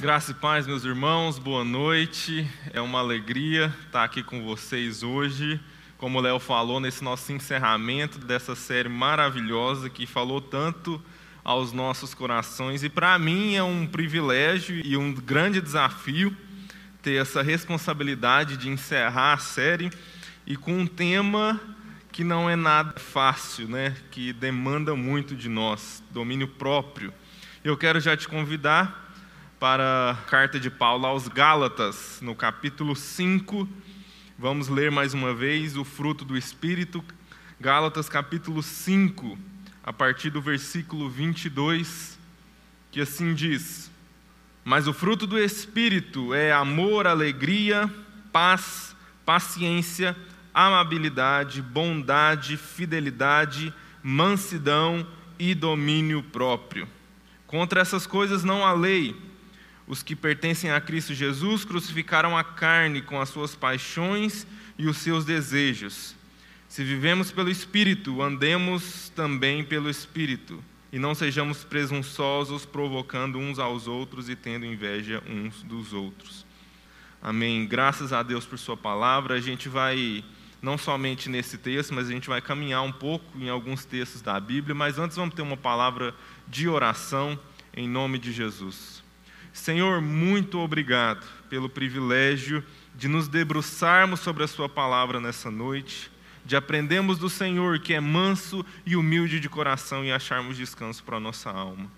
Graça e paz, meus irmãos, boa noite. É uma alegria estar aqui com vocês hoje. Como o Léo falou, nesse nosso encerramento dessa série maravilhosa que falou tanto aos nossos corações. E para mim é um privilégio e um grande desafio ter essa responsabilidade de encerrar a série e com um tema que não é nada fácil, né? que demanda muito de nós domínio próprio. Eu quero já te convidar para a carta de Paulo aos Gálatas, no capítulo 5. Vamos ler mais uma vez o fruto do Espírito. Gálatas, capítulo 5, a partir do versículo 22, que assim diz: Mas o fruto do Espírito é amor, alegria, paz, paciência, amabilidade, bondade, fidelidade, mansidão e domínio próprio. Contra essas coisas não há lei. Os que pertencem a Cristo Jesus crucificaram a carne com as suas paixões e os seus desejos. Se vivemos pelo Espírito, andemos também pelo Espírito, e não sejamos presunçosos, provocando uns aos outros e tendo inveja uns dos outros. Amém. Graças a Deus por Sua palavra. A gente vai, não somente nesse texto, mas a gente vai caminhar um pouco em alguns textos da Bíblia, mas antes vamos ter uma palavra de oração em nome de Jesus. Senhor, muito obrigado pelo privilégio de nos debruçarmos sobre a Sua palavra nessa noite, de aprendermos do Senhor que é manso e humilde de coração e acharmos descanso para a nossa alma.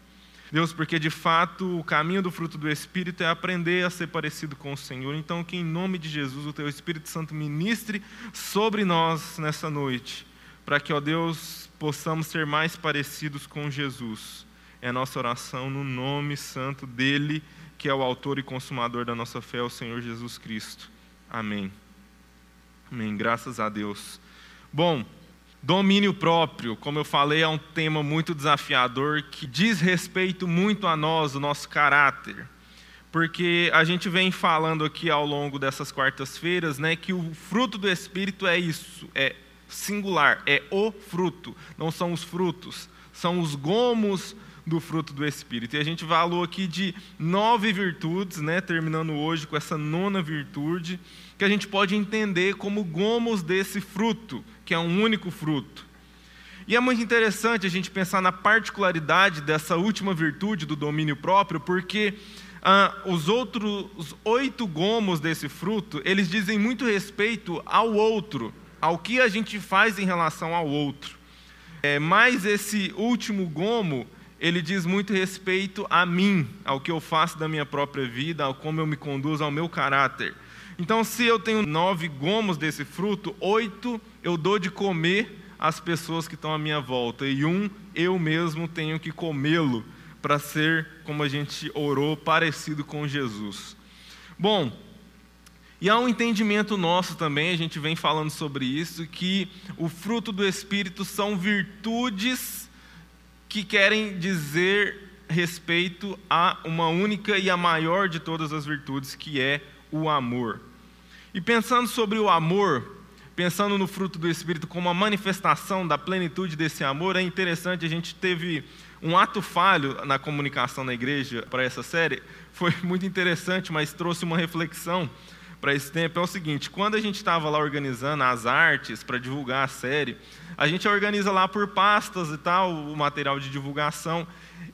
Deus, porque de fato o caminho do fruto do Espírito é aprender a ser parecido com o Senhor. Então, que em nome de Jesus o Teu Espírito Santo ministre sobre nós nessa noite, para que, ó Deus, possamos ser mais parecidos com Jesus é a nossa oração no nome santo dele, que é o autor e consumador da nossa fé, o Senhor Jesus Cristo. Amém. Amém. Graças a Deus. Bom, domínio próprio, como eu falei, é um tema muito desafiador que diz respeito muito a nós, o nosso caráter. Porque a gente vem falando aqui ao longo dessas quartas-feiras, né, que o fruto do espírito é isso, é singular, é o fruto, não são os frutos, são os gomos do fruto do Espírito. E a gente falou aqui de nove virtudes, né, terminando hoje com essa nona virtude, que a gente pode entender como gomos desse fruto, que é um único fruto. E é muito interessante a gente pensar na particularidade dessa última virtude do domínio próprio, porque ah, os outros os oito gomos desse fruto, eles dizem muito respeito ao outro, ao que a gente faz em relação ao outro. É, mas esse último gomo, ele diz muito respeito a mim, ao que eu faço da minha própria vida, ao como eu me conduzo, ao meu caráter. Então, se eu tenho nove gomos desse fruto, oito eu dou de comer às pessoas que estão à minha volta, e um eu mesmo tenho que comê-lo para ser, como a gente orou, parecido com Jesus. Bom, e há um entendimento nosso também, a gente vem falando sobre isso, que o fruto do Espírito são virtudes que querem dizer respeito a uma única e a maior de todas as virtudes, que é o amor. E pensando sobre o amor, pensando no fruto do Espírito como a manifestação da plenitude desse amor, é interessante, a gente teve um ato falho na comunicação na igreja para essa série, foi muito interessante, mas trouxe uma reflexão para esse tempo é o seguinte: quando a gente estava lá organizando as artes para divulgar a série, a gente organiza lá por pastas e tal o material de divulgação.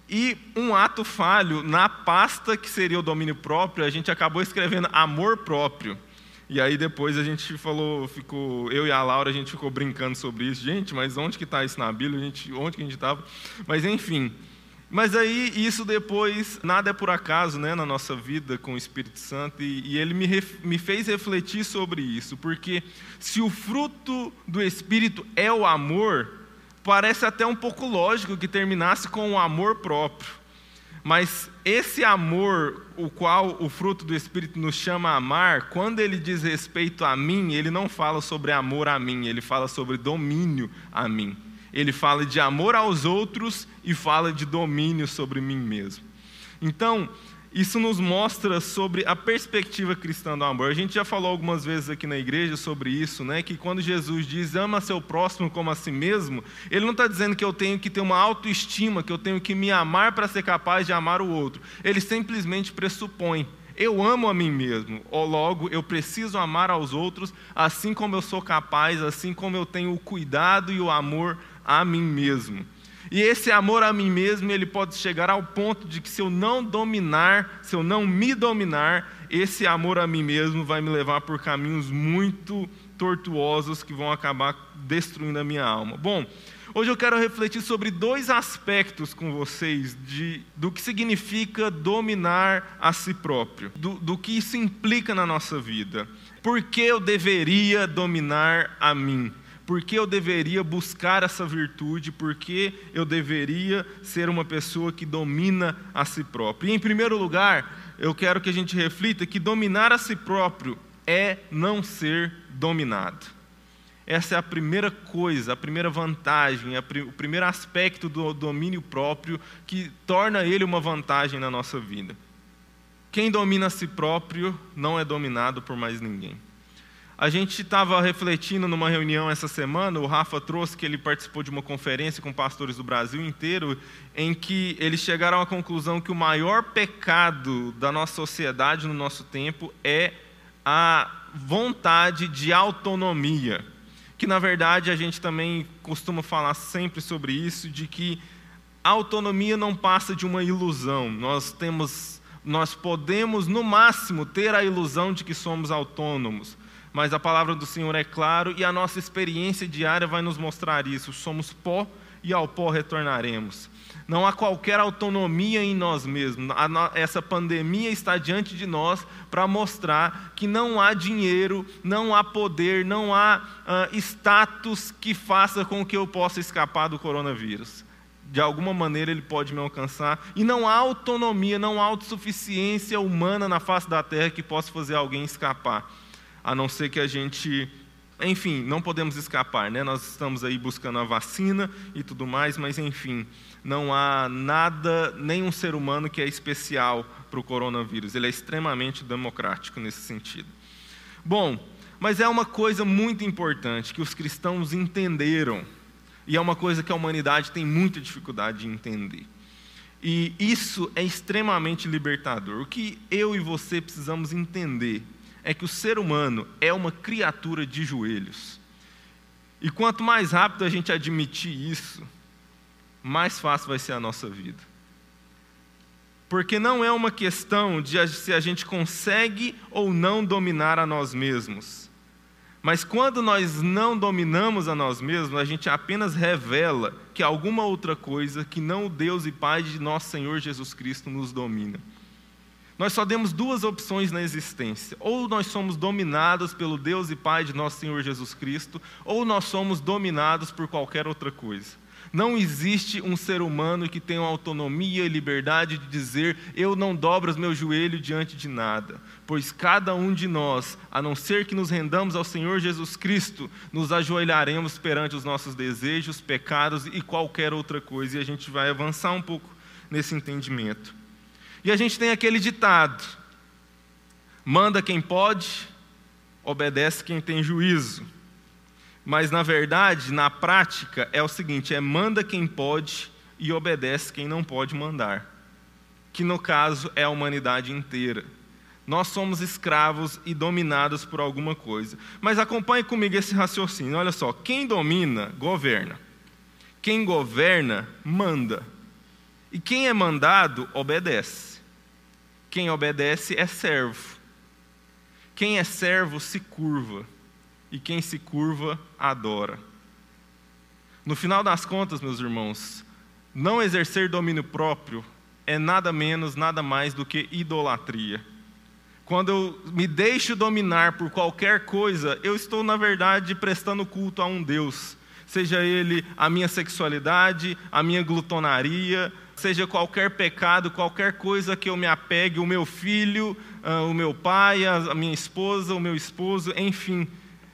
E um ato falho na pasta que seria o domínio próprio, a gente acabou escrevendo amor próprio. E aí depois a gente falou, ficou, eu e a Laura, a gente ficou brincando sobre isso. Gente, mas onde que está isso na Bíblia? A gente, onde que a gente estava? Mas enfim, mas aí, isso depois, nada é por acaso né, na nossa vida com o Espírito Santo, e, e ele me, ref, me fez refletir sobre isso, porque se o fruto do Espírito é o amor, parece até um pouco lógico que terminasse com o amor próprio. Mas esse amor, o qual o fruto do Espírito nos chama a amar, quando ele diz respeito a mim, ele não fala sobre amor a mim, ele fala sobre domínio a mim ele fala de amor aos outros e fala de domínio sobre mim mesmo. Então, isso nos mostra sobre a perspectiva cristã do amor. A gente já falou algumas vezes aqui na igreja sobre isso, né? Que quando Jesus diz ama seu próximo como a si mesmo, ele não está dizendo que eu tenho que ter uma autoestima, que eu tenho que me amar para ser capaz de amar o outro. Ele simplesmente pressupõe eu amo a mim mesmo, ou logo eu preciso amar aos outros assim como eu sou capaz, assim como eu tenho o cuidado e o amor a mim mesmo. E esse amor a mim mesmo, ele pode chegar ao ponto de que se eu não dominar, se eu não me dominar, esse amor a mim mesmo vai me levar por caminhos muito tortuosos que vão acabar destruindo a minha alma. Bom, hoje eu quero refletir sobre dois aspectos com vocês de, do que significa dominar a si próprio, do, do que isso implica na nossa vida. Por que eu deveria dominar a mim? Por que eu deveria buscar essa virtude? Por que eu deveria ser uma pessoa que domina a si próprio? E, em primeiro lugar, eu quero que a gente reflita que dominar a si próprio é não ser dominado. Essa é a primeira coisa, a primeira vantagem, a o primeiro aspecto do domínio próprio que torna ele uma vantagem na nossa vida. Quem domina a si próprio não é dominado por mais ninguém. A gente estava refletindo numa reunião essa semana, o Rafa trouxe que ele participou de uma conferência com pastores do Brasil inteiro, em que eles chegaram à conclusão que o maior pecado da nossa sociedade no nosso tempo é a vontade de autonomia. Que na verdade a gente também costuma falar sempre sobre isso, de que a autonomia não passa de uma ilusão. Nós temos, nós podemos no máximo ter a ilusão de que somos autônomos mas a palavra do Senhor é claro e a nossa experiência diária vai nos mostrar isso. Somos pó e ao pó retornaremos. Não há qualquer autonomia em nós mesmos. Essa pandemia está diante de nós para mostrar que não há dinheiro, não há poder, não há uh, status que faça com que eu possa escapar do coronavírus. De alguma maneira ele pode me alcançar. E não há autonomia, não há autossuficiência humana na face da terra que possa fazer alguém escapar a não ser que a gente. Enfim, não podemos escapar, né? Nós estamos aí buscando a vacina e tudo mais, mas enfim, não há nada, nenhum ser humano que é especial para o coronavírus. Ele é extremamente democrático nesse sentido. Bom, mas é uma coisa muito importante que os cristãos entenderam, e é uma coisa que a humanidade tem muita dificuldade de entender. E isso é extremamente libertador. O que eu e você precisamos entender é que o ser humano é uma criatura de joelhos. E quanto mais rápido a gente admitir isso, mais fácil vai ser a nossa vida. Porque não é uma questão de se a gente consegue ou não dominar a nós mesmos. Mas quando nós não dominamos a nós mesmos, a gente apenas revela que alguma outra coisa que não o Deus e Pai de nosso Senhor Jesus Cristo nos domina. Nós só temos duas opções na existência: ou nós somos dominados pelo Deus e Pai de nosso Senhor Jesus Cristo, ou nós somos dominados por qualquer outra coisa. Não existe um ser humano que tenha autonomia e liberdade de dizer: Eu não dobro os meus joelhos diante de nada. Pois cada um de nós, a não ser que nos rendamos ao Senhor Jesus Cristo, nos ajoelharemos perante os nossos desejos, pecados e qualquer outra coisa. E a gente vai avançar um pouco nesse entendimento. E a gente tem aquele ditado: manda quem pode, obedece quem tem juízo. Mas na verdade, na prática, é o seguinte: é manda quem pode e obedece quem não pode mandar. Que no caso é a humanidade inteira. Nós somos escravos e dominados por alguma coisa. Mas acompanhe comigo esse raciocínio. Olha só: quem domina, governa. Quem governa, manda. E quem é mandado, obedece. Quem obedece é servo. Quem é servo se curva. E quem se curva, adora. No final das contas, meus irmãos, não exercer domínio próprio é nada menos, nada mais do que idolatria. Quando eu me deixo dominar por qualquer coisa, eu estou, na verdade, prestando culto a um Deus, seja ele a minha sexualidade, a minha glutonaria, seja qualquer pecado, qualquer coisa que eu me apegue, o meu filho, uh, o meu pai, a minha esposa, o meu esposo, enfim.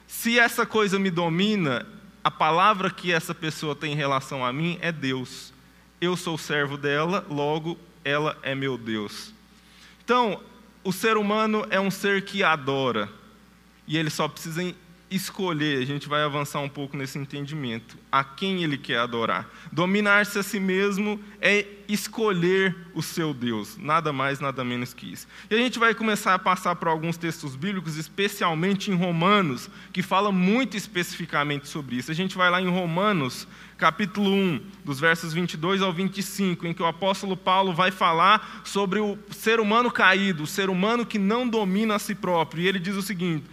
Se essa coisa me domina, a palavra que essa pessoa tem em relação a mim é Deus. Eu sou servo dela, logo ela é meu Deus. Então, o ser humano é um ser que adora, e ele só precisa escolher, a gente vai avançar um pouco nesse entendimento, a quem ele quer adorar. Dominar-se a si mesmo é escolher o seu Deus, nada mais, nada menos que isso. E a gente vai começar a passar por alguns textos bíblicos, especialmente em Romanos, que fala muito especificamente sobre isso. A gente vai lá em Romanos, capítulo 1, dos versos 22 ao 25, em que o apóstolo Paulo vai falar sobre o ser humano caído, o ser humano que não domina a si próprio. E ele diz o seguinte: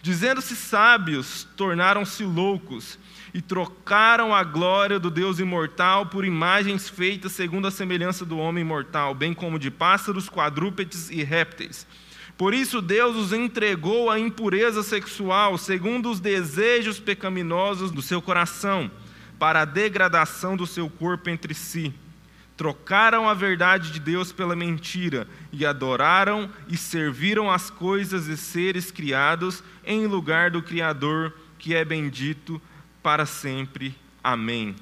Dizendo-se sábios, tornaram-se loucos e trocaram a glória do Deus imortal por imagens feitas segundo a semelhança do homem mortal, bem como de pássaros, quadrúpedes e répteis. Por isso Deus os entregou à impureza sexual, segundo os desejos pecaminosos do seu coração, para a degradação do seu corpo entre si trocaram a verdade de Deus pela mentira e adoraram e serviram as coisas e seres criados em lugar do Criador, que é bendito para sempre. Amém.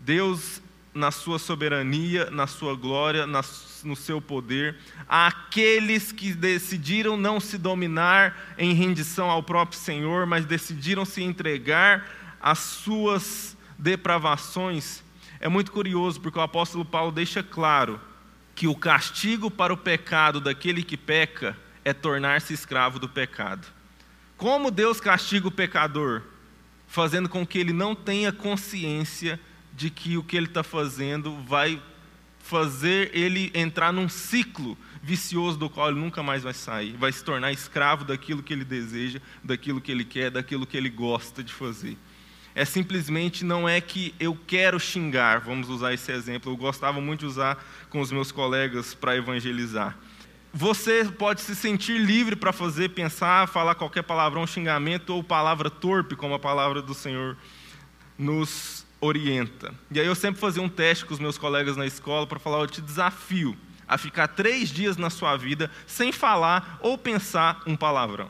Deus, na sua soberania, na sua glória, no seu poder, aqueles que decidiram não se dominar em rendição ao próprio Senhor, mas decidiram se entregar às suas depravações, é muito curioso porque o apóstolo Paulo deixa claro que o castigo para o pecado daquele que peca é tornar-se escravo do pecado. Como Deus castiga o pecador? Fazendo com que ele não tenha consciência de que o que ele está fazendo vai fazer ele entrar num ciclo vicioso do qual ele nunca mais vai sair, vai se tornar escravo daquilo que ele deseja, daquilo que ele quer, daquilo que ele gosta de fazer é simplesmente não é que eu quero xingar, vamos usar esse exemplo, eu gostava muito de usar com os meus colegas para evangelizar. Você pode se sentir livre para fazer, pensar, falar qualquer palavrão, xingamento ou palavra torpe, como a palavra do Senhor nos orienta. E aí eu sempre fazia um teste com os meus colegas na escola para falar: eu te desafio a ficar três dias na sua vida sem falar ou pensar um palavrão.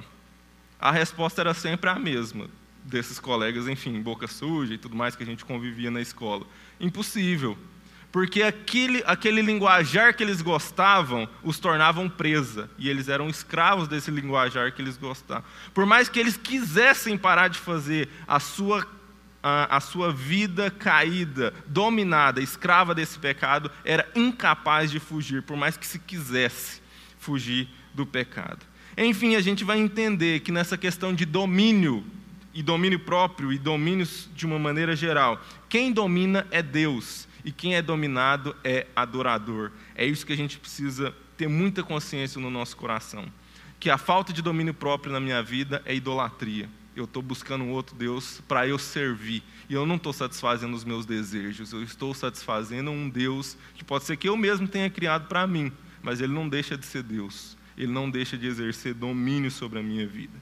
A resposta era sempre a mesma desses colegas, enfim, boca suja e tudo mais que a gente convivia na escola. Impossível. Porque aquele, aquele linguajar que eles gostavam os tornavam presa. E eles eram escravos desse linguajar que eles gostavam. Por mais que eles quisessem parar de fazer a sua, a, a sua vida caída, dominada, escrava desse pecado, era incapaz de fugir, por mais que se quisesse fugir do pecado. Enfim, a gente vai entender que nessa questão de domínio e domínio próprio e domínios de uma maneira geral. Quem domina é Deus e quem é dominado é adorador. É isso que a gente precisa ter muita consciência no nosso coração. Que a falta de domínio próprio na minha vida é idolatria. Eu estou buscando um outro Deus para eu servir. E eu não estou satisfazendo os meus desejos. Eu estou satisfazendo um Deus que pode ser que eu mesmo tenha criado para mim, mas ele não deixa de ser Deus. Ele não deixa de exercer domínio sobre a minha vida.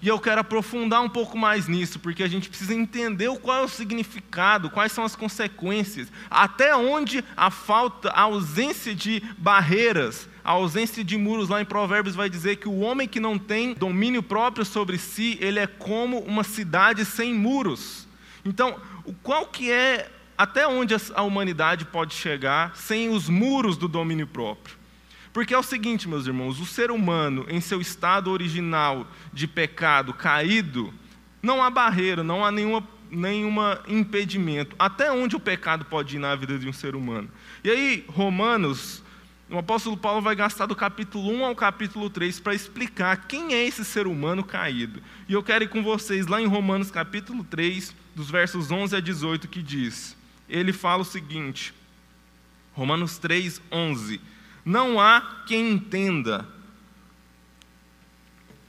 E eu quero aprofundar um pouco mais nisso, porque a gente precisa entender qual é o significado, quais são as consequências, até onde a falta, a ausência de barreiras, a ausência de muros lá em Provérbios vai dizer que o homem que não tem domínio próprio sobre si, ele é como uma cidade sem muros. Então, qual que é até onde a humanidade pode chegar sem os muros do domínio próprio? Porque é o seguinte, meus irmãos, o ser humano, em seu estado original de pecado caído, não há barreira, não há nenhuma, nenhuma impedimento. Até onde o pecado pode ir na vida de um ser humano? E aí, Romanos, o apóstolo Paulo vai gastar do capítulo 1 ao capítulo 3 para explicar quem é esse ser humano caído. E eu quero ir com vocês lá em Romanos capítulo 3, dos versos 11 a 18, que diz: ele fala o seguinte, Romanos 3, 11. Não há quem entenda,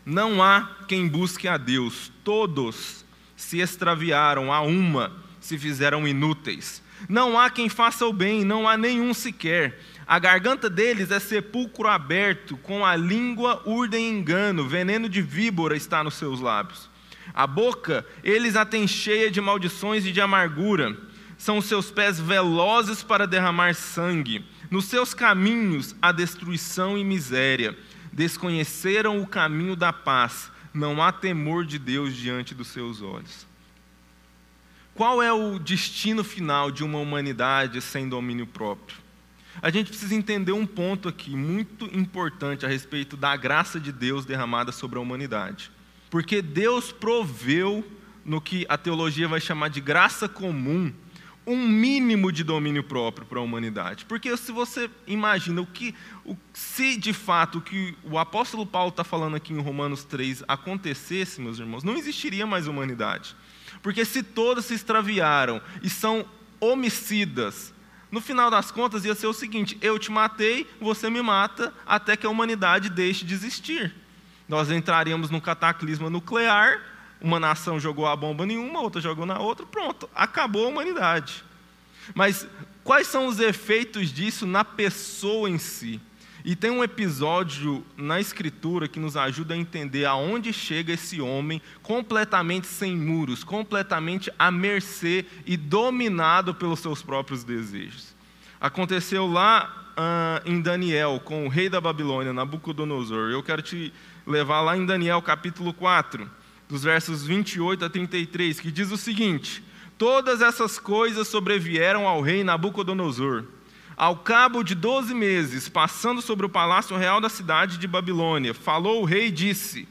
não há quem busque a Deus, todos se extraviaram, a uma se fizeram inúteis. Não há quem faça o bem, não há nenhum sequer. A garganta deles é sepulcro aberto, com a língua urdem engano, veneno de víbora está nos seus lábios. A boca eles a têm cheia de maldições e de amargura. São seus pés velozes para derramar sangue nos seus caminhos há destruição e miséria. Desconheceram o caminho da paz. Não há temor de Deus diante dos seus olhos. Qual é o destino final de uma humanidade sem domínio próprio? A gente precisa entender um ponto aqui muito importante a respeito da graça de Deus derramada sobre a humanidade. Porque Deus proveu no que a teologia vai chamar de graça comum um mínimo de domínio próprio para a humanidade. Porque se você imagina o que, o, se de fato o que o apóstolo Paulo está falando aqui em Romanos 3 acontecesse, meus irmãos, não existiria mais humanidade. Porque se todos se extraviaram e são homicidas, no final das contas ia ser o seguinte: eu te matei, você me mata, até que a humanidade deixe de existir. Nós entraríamos num cataclisma nuclear uma nação jogou a bomba nenhuma, outra jogou na outra, pronto, acabou a humanidade. Mas quais são os efeitos disso na pessoa em si? E tem um episódio na Escritura que nos ajuda a entender aonde chega esse homem completamente sem muros, completamente à mercê e dominado pelos seus próprios desejos. Aconteceu lá uh, em Daniel, com o rei da Babilônia, Nabucodonosor. Eu quero te levar lá em Daniel capítulo 4 dos versos 28 a 33, que diz o seguinte: Todas essas coisas sobrevieram ao rei Nabucodonosor. Ao cabo de doze meses, passando sobre o palácio real da cidade de Babilônia, falou o rei e disse: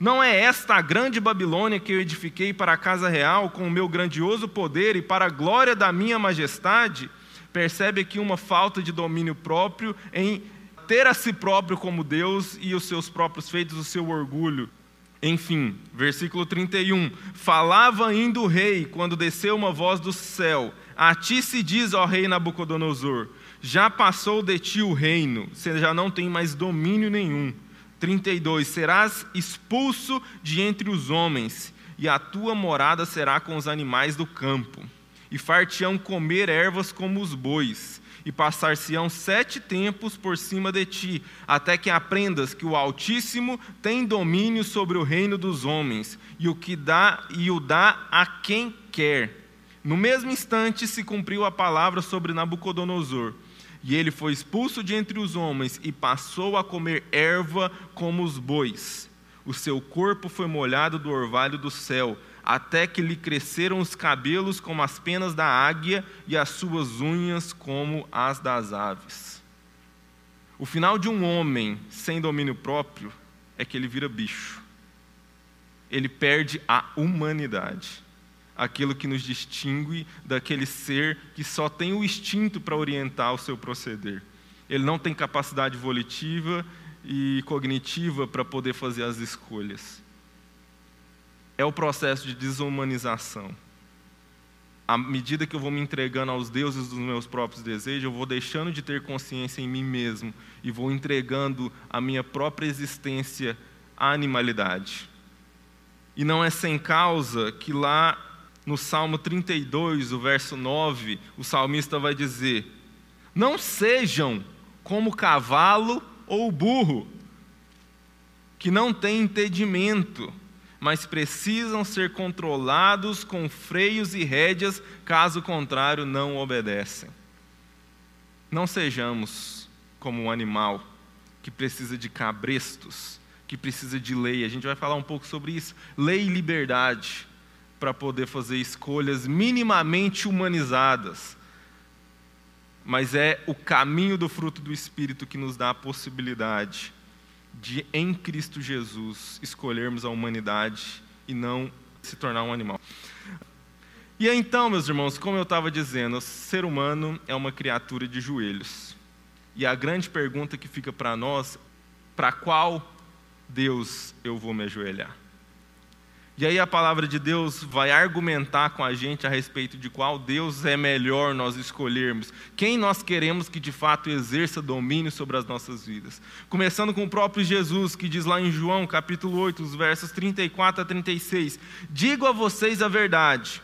Não é esta a grande Babilônia que eu edifiquei para a casa real com o meu grandioso poder e para a glória da minha majestade? Percebe aqui uma falta de domínio próprio em ter a si próprio como Deus e os seus próprios feitos, o seu orgulho. Enfim, versículo 31. Falava ainda o rei quando desceu uma voz do céu: A ti se diz, ó rei Nabucodonosor, já passou de ti o reino, você já não tem mais domínio nenhum. 32. Serás expulso de entre os homens, e a tua morada será com os animais do campo, e far-te-ão comer ervas como os bois e passar-se-ão sete tempos por cima de ti, até que aprendas que o Altíssimo tem domínio sobre o reino dos homens, e o que dá e o dá a quem quer. No mesmo instante se cumpriu a palavra sobre Nabucodonosor, e ele foi expulso de entre os homens e passou a comer erva como os bois. O seu corpo foi molhado do orvalho do céu até que lhe cresceram os cabelos como as penas da águia e as suas unhas como as das aves. O final de um homem sem domínio próprio é que ele vira bicho. Ele perde a humanidade, aquilo que nos distingue daquele ser que só tem o instinto para orientar o seu proceder. Ele não tem capacidade volitiva e cognitiva para poder fazer as escolhas é o processo de desumanização. À medida que eu vou me entregando aos deuses dos meus próprios desejos, eu vou deixando de ter consciência em mim mesmo e vou entregando a minha própria existência à animalidade. E não é sem causa que lá no Salmo 32, o verso 9, o salmista vai dizer: Não sejam como o cavalo ou o burro, que não tem entendimento mas precisam ser controlados com freios e rédeas, caso contrário, não obedecem. Não sejamos como um animal que precisa de cabrestos, que precisa de lei. A gente vai falar um pouco sobre isso. Lei e liberdade para poder fazer escolhas minimamente humanizadas. Mas é o caminho do fruto do Espírito que nos dá a possibilidade de, em Cristo Jesus, escolhermos a humanidade e não se tornar um animal. E então, meus irmãos, como eu estava dizendo, o ser humano é uma criatura de joelhos. E a grande pergunta que fica para nós, para qual Deus eu vou me ajoelhar? E aí a palavra de Deus vai argumentar com a gente a respeito de qual Deus é melhor nós escolhermos, quem nós queremos que de fato exerça domínio sobre as nossas vidas. Começando com o próprio Jesus, que diz lá em João, capítulo 8, os versos 34 a 36: Digo a vocês a verdade,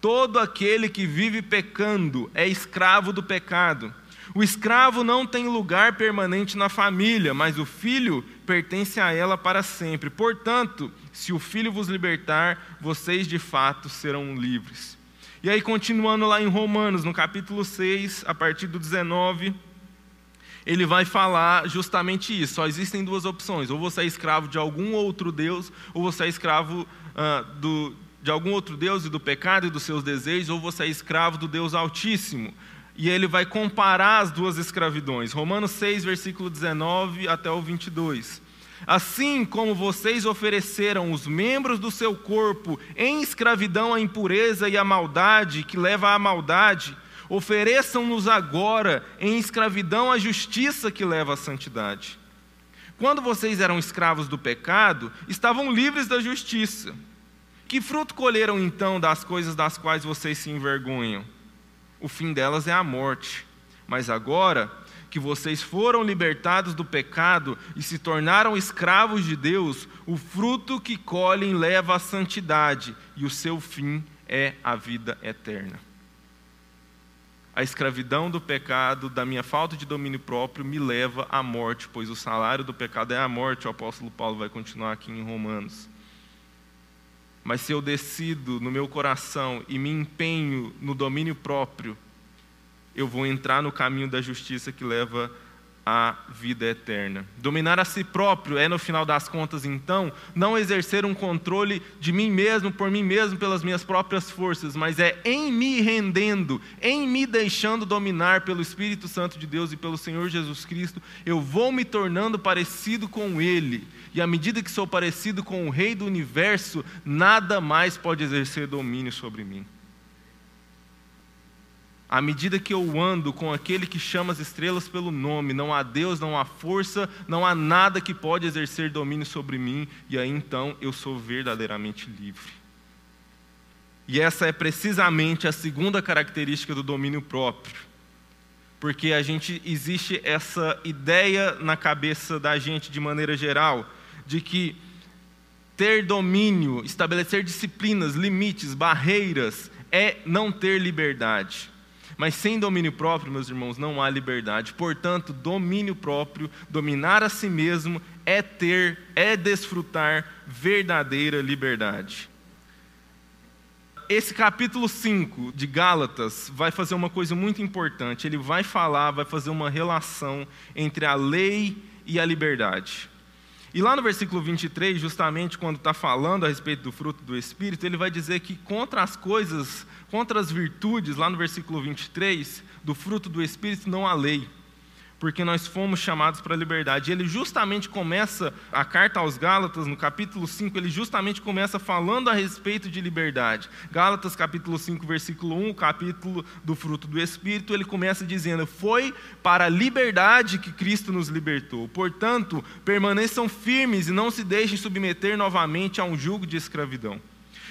todo aquele que vive pecando é escravo do pecado. O escravo não tem lugar permanente na família, mas o filho pertence a ela para sempre. Portanto, se o filho vos libertar, vocês de fato serão livres. E aí, continuando lá em Romanos, no capítulo 6, a partir do 19, ele vai falar justamente isso. Só existem duas opções: ou você é escravo de algum outro Deus, ou você é escravo uh, do, de algum outro Deus e do pecado e dos seus desejos, ou você é escravo do Deus Altíssimo. e ele vai comparar as duas escravidões. Romanos 6, versículo 19 até o 22. Assim como vocês ofereceram os membros do seu corpo em escravidão à impureza e à maldade, que leva à maldade, ofereçam-nos agora em escravidão à justiça, que leva à santidade. Quando vocês eram escravos do pecado, estavam livres da justiça. Que fruto colheram então das coisas das quais vocês se envergonham? O fim delas é a morte. Mas agora que vocês foram libertados do pecado e se tornaram escravos de Deus, o fruto que colhem leva à santidade e o seu fim é a vida eterna. A escravidão do pecado, da minha falta de domínio próprio, me leva à morte, pois o salário do pecado é a morte. O apóstolo Paulo vai continuar aqui em Romanos. Mas se eu decido no meu coração e me empenho no domínio próprio, eu vou entrar no caminho da justiça que leva à vida eterna. Dominar a si próprio é, no final das contas, então, não exercer um controle de mim mesmo, por mim mesmo, pelas minhas próprias forças, mas é em me rendendo, em me deixando dominar pelo Espírito Santo de Deus e pelo Senhor Jesus Cristo, eu vou me tornando parecido com Ele. E à medida que sou parecido com o Rei do universo, nada mais pode exercer domínio sobre mim. À medida que eu ando com aquele que chama as estrelas pelo nome, não há Deus, não há força, não há nada que pode exercer domínio sobre mim, e aí então eu sou verdadeiramente livre. E essa é precisamente a segunda característica do domínio próprio. Porque a gente existe essa ideia na cabeça da gente de maneira geral de que ter domínio, estabelecer disciplinas, limites, barreiras é não ter liberdade. Mas sem domínio próprio, meus irmãos, não há liberdade. Portanto, domínio próprio, dominar a si mesmo, é ter, é desfrutar verdadeira liberdade. Esse capítulo 5 de Gálatas vai fazer uma coisa muito importante. Ele vai falar, vai fazer uma relação entre a lei e a liberdade. E lá no versículo 23, justamente quando está falando a respeito do fruto do Espírito, ele vai dizer que contra as coisas, contra as virtudes, lá no versículo 23, do fruto do Espírito não há lei porque nós fomos chamados para a liberdade. Ele justamente começa a carta aos Gálatas, no capítulo 5, ele justamente começa falando a respeito de liberdade. Gálatas, capítulo 5, versículo 1, capítulo do fruto do Espírito, ele começa dizendo: Foi para a liberdade que Cristo nos libertou. Portanto, permaneçam firmes e não se deixem submeter novamente a um jugo de escravidão.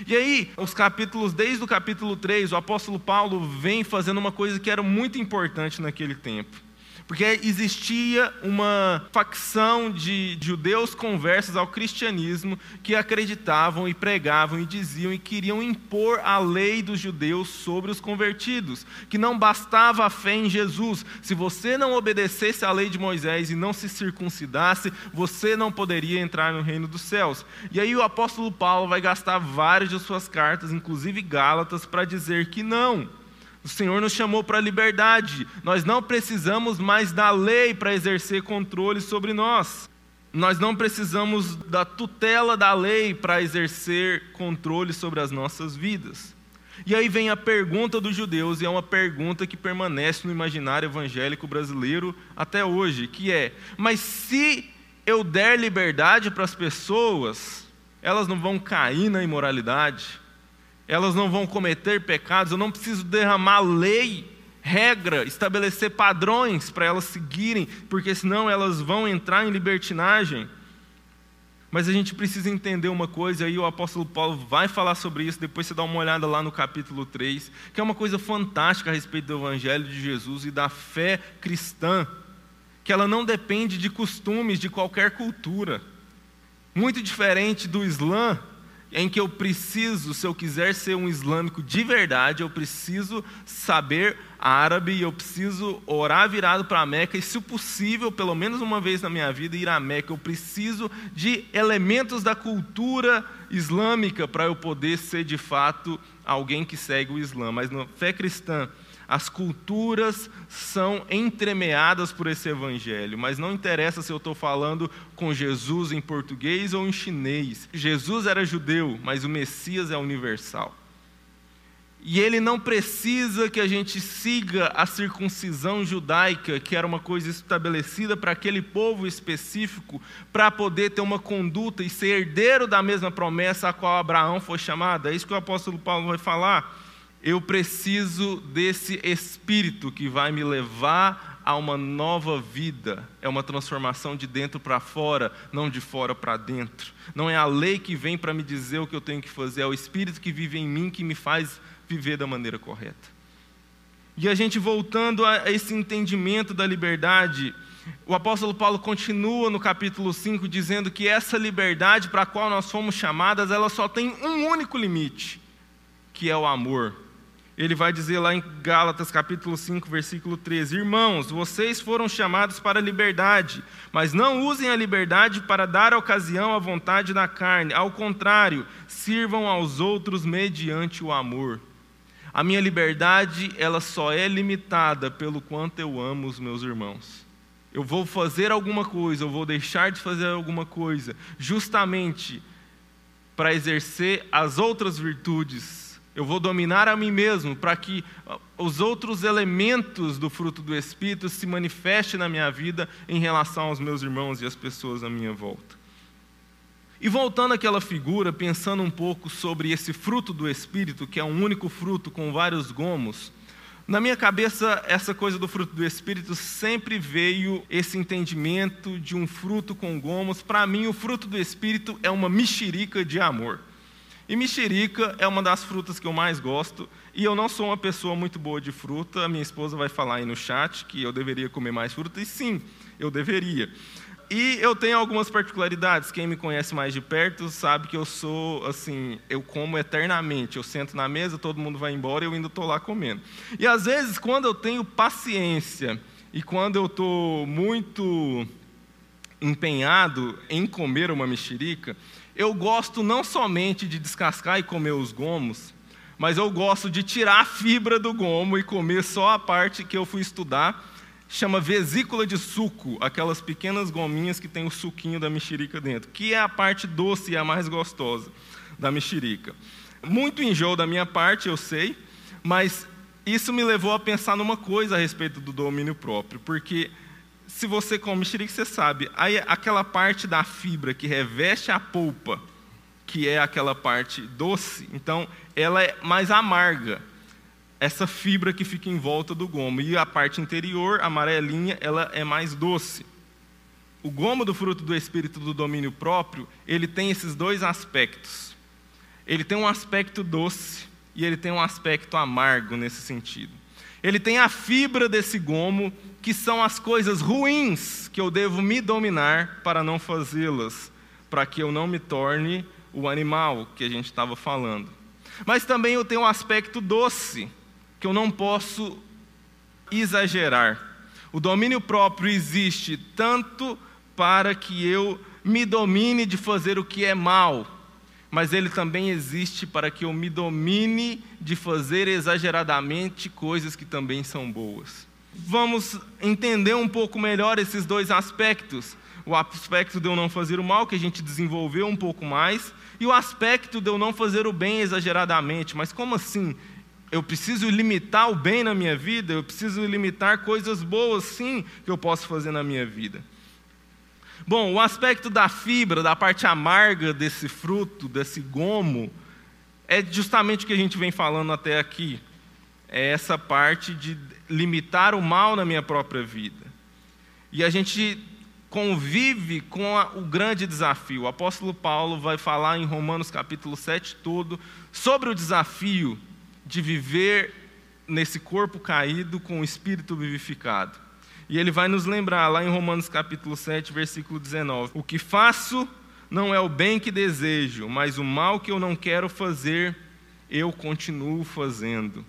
E aí, os capítulos, desde o capítulo 3, o apóstolo Paulo vem fazendo uma coisa que era muito importante naquele tempo porque existia uma facção de judeus conversos ao cristianismo que acreditavam e pregavam e diziam e queriam impor a lei dos judeus sobre os convertidos, que não bastava a fé em Jesus. Se você não obedecesse à lei de Moisés e não se circuncidasse, você não poderia entrar no reino dos céus. E aí o apóstolo Paulo vai gastar várias de suas cartas, inclusive Gálatas, para dizer que não o Senhor nos chamou para a liberdade. Nós não precisamos mais da lei para exercer controle sobre nós. Nós não precisamos da tutela da lei para exercer controle sobre as nossas vidas. E aí vem a pergunta dos judeus, e é uma pergunta que permanece no imaginário evangélico brasileiro até hoje, que é: mas se eu der liberdade para as pessoas, elas não vão cair na imoralidade? Elas não vão cometer pecados, eu não preciso derramar lei, regra, estabelecer padrões para elas seguirem, porque senão elas vão entrar em libertinagem. Mas a gente precisa entender uma coisa, aí o apóstolo Paulo vai falar sobre isso, depois você dá uma olhada lá no capítulo 3, que é uma coisa fantástica a respeito do Evangelho de Jesus e da fé cristã, que ela não depende de costumes de qualquer cultura. Muito diferente do Islã, em que eu preciso, se eu quiser ser um islâmico de verdade, eu preciso saber árabe, eu preciso orar virado para a Meca e, se possível, pelo menos uma vez na minha vida, ir à Meca. Eu preciso de elementos da cultura islâmica para eu poder ser de fato alguém que segue o Islã. Mas na fé cristã, as culturas são entremeadas por esse evangelho, mas não interessa se eu estou falando com Jesus em português ou em chinês. Jesus era judeu, mas o Messias é universal. E ele não precisa que a gente siga a circuncisão judaica, que era uma coisa estabelecida para aquele povo específico, para poder ter uma conduta e ser herdeiro da mesma promessa a qual Abraão foi chamado. É isso que o apóstolo Paulo vai falar. Eu preciso desse espírito que vai me levar a uma nova vida. É uma transformação de dentro para fora, não de fora para dentro. Não é a lei que vem para me dizer o que eu tenho que fazer, é o espírito que vive em mim que me faz viver da maneira correta. E a gente voltando a esse entendimento da liberdade, o apóstolo Paulo continua no capítulo 5 dizendo que essa liberdade para a qual nós fomos chamadas, ela só tem um único limite, que é o amor. Ele vai dizer lá em Gálatas capítulo 5, versículo 13: Irmãos, vocês foram chamados para a liberdade, mas não usem a liberdade para dar ocasião à vontade da carne. Ao contrário, sirvam aos outros mediante o amor. A minha liberdade, ela só é limitada pelo quanto eu amo os meus irmãos. Eu vou fazer alguma coisa, eu vou deixar de fazer alguma coisa, justamente para exercer as outras virtudes. Eu vou dominar a mim mesmo para que os outros elementos do fruto do Espírito se manifestem na minha vida em relação aos meus irmãos e às pessoas à minha volta. E voltando àquela figura, pensando um pouco sobre esse fruto do Espírito, que é um único fruto com vários gomos, na minha cabeça, essa coisa do fruto do Espírito sempre veio esse entendimento de um fruto com gomos. Para mim, o fruto do Espírito é uma mexerica de amor. E mexerica é uma das frutas que eu mais gosto. E eu não sou uma pessoa muito boa de fruta. Minha esposa vai falar aí no chat que eu deveria comer mais fruta. E sim, eu deveria. E eu tenho algumas particularidades. Quem me conhece mais de perto sabe que eu sou assim, eu como eternamente. Eu sento na mesa, todo mundo vai embora e eu ainda estou lá comendo. E às vezes, quando eu tenho paciência e quando eu estou muito empenhado em comer uma mexerica, eu gosto não somente de descascar e comer os gomos, mas eu gosto de tirar a fibra do gomo e comer só a parte que eu fui estudar chama vesícula de suco, aquelas pequenas gominhas que tem o suquinho da mexerica dentro, que é a parte doce e a mais gostosa da mexerica. Muito enjoo da minha parte, eu sei, mas isso me levou a pensar numa coisa a respeito do domínio próprio, porque se você come mexerica, você sabe, aí aquela parte da fibra que reveste a polpa, que é aquela parte doce, então ela é mais amarga essa fibra que fica em volta do gomo. E a parte interior, amarelinha, ela é mais doce. O gomo do fruto do espírito do domínio próprio, ele tem esses dois aspectos. Ele tem um aspecto doce e ele tem um aspecto amargo nesse sentido. Ele tem a fibra desse gomo, que são as coisas ruins que eu devo me dominar para não fazê-las, para que eu não me torne o animal que a gente estava falando. Mas também eu tenho um aspecto doce, que eu não posso exagerar. O domínio próprio existe tanto para que eu me domine de fazer o que é mal, mas ele também existe para que eu me domine de fazer exageradamente coisas que também são boas. Vamos entender um pouco melhor esses dois aspectos. O aspecto de eu não fazer o mal, que a gente desenvolveu um pouco mais, e o aspecto de eu não fazer o bem exageradamente. Mas como assim? Eu preciso limitar o bem na minha vida, eu preciso limitar coisas boas, sim, que eu posso fazer na minha vida. Bom, o aspecto da fibra, da parte amarga desse fruto, desse gomo, é justamente o que a gente vem falando até aqui. É essa parte de limitar o mal na minha própria vida. E a gente convive com a, o grande desafio. O apóstolo Paulo vai falar em Romanos capítulo 7 todo sobre o desafio de viver nesse corpo caído com o espírito vivificado. E ele vai nos lembrar lá em Romanos capítulo 7, versículo 19: O que faço não é o bem que desejo, mas o mal que eu não quero fazer, eu continuo fazendo.